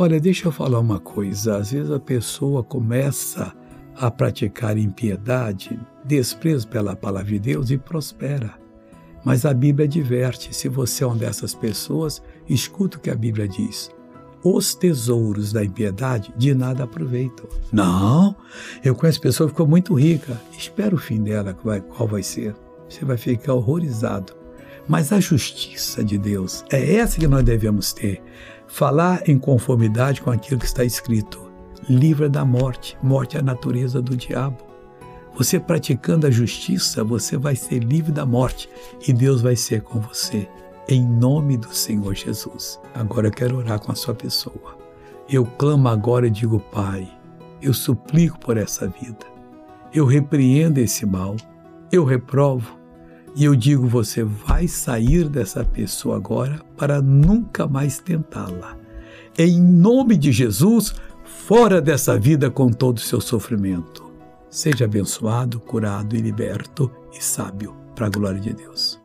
Olha, deixa eu falar uma coisa. Às vezes a pessoa começa a praticar impiedade, desprezo pela palavra de Deus e prospera. Mas a Bíblia adverte: se você é uma dessas pessoas, escuta o que a Bíblia diz. Os tesouros da impiedade de nada aproveitam. Não, eu conheço pessoa que ficou muito rica. Espera o fim dela, qual vai ser. Você vai ficar horrorizado. Mas a justiça de Deus é essa que nós devemos ter. Falar em conformidade com aquilo que está escrito. Livra da morte. Morte é a natureza do diabo. Você praticando a justiça, você vai ser livre da morte e Deus vai ser com você. Em nome do Senhor Jesus. Agora eu quero orar com a sua pessoa. Eu clamo agora e digo, Pai, eu suplico por essa vida. Eu repreendo esse mal. Eu reprovo. E eu digo, você vai sair dessa pessoa agora para nunca mais tentá-la. Em nome de Jesus, fora dessa vida com todo o seu sofrimento. Seja abençoado, curado e liberto e sábio, para a glória de Deus.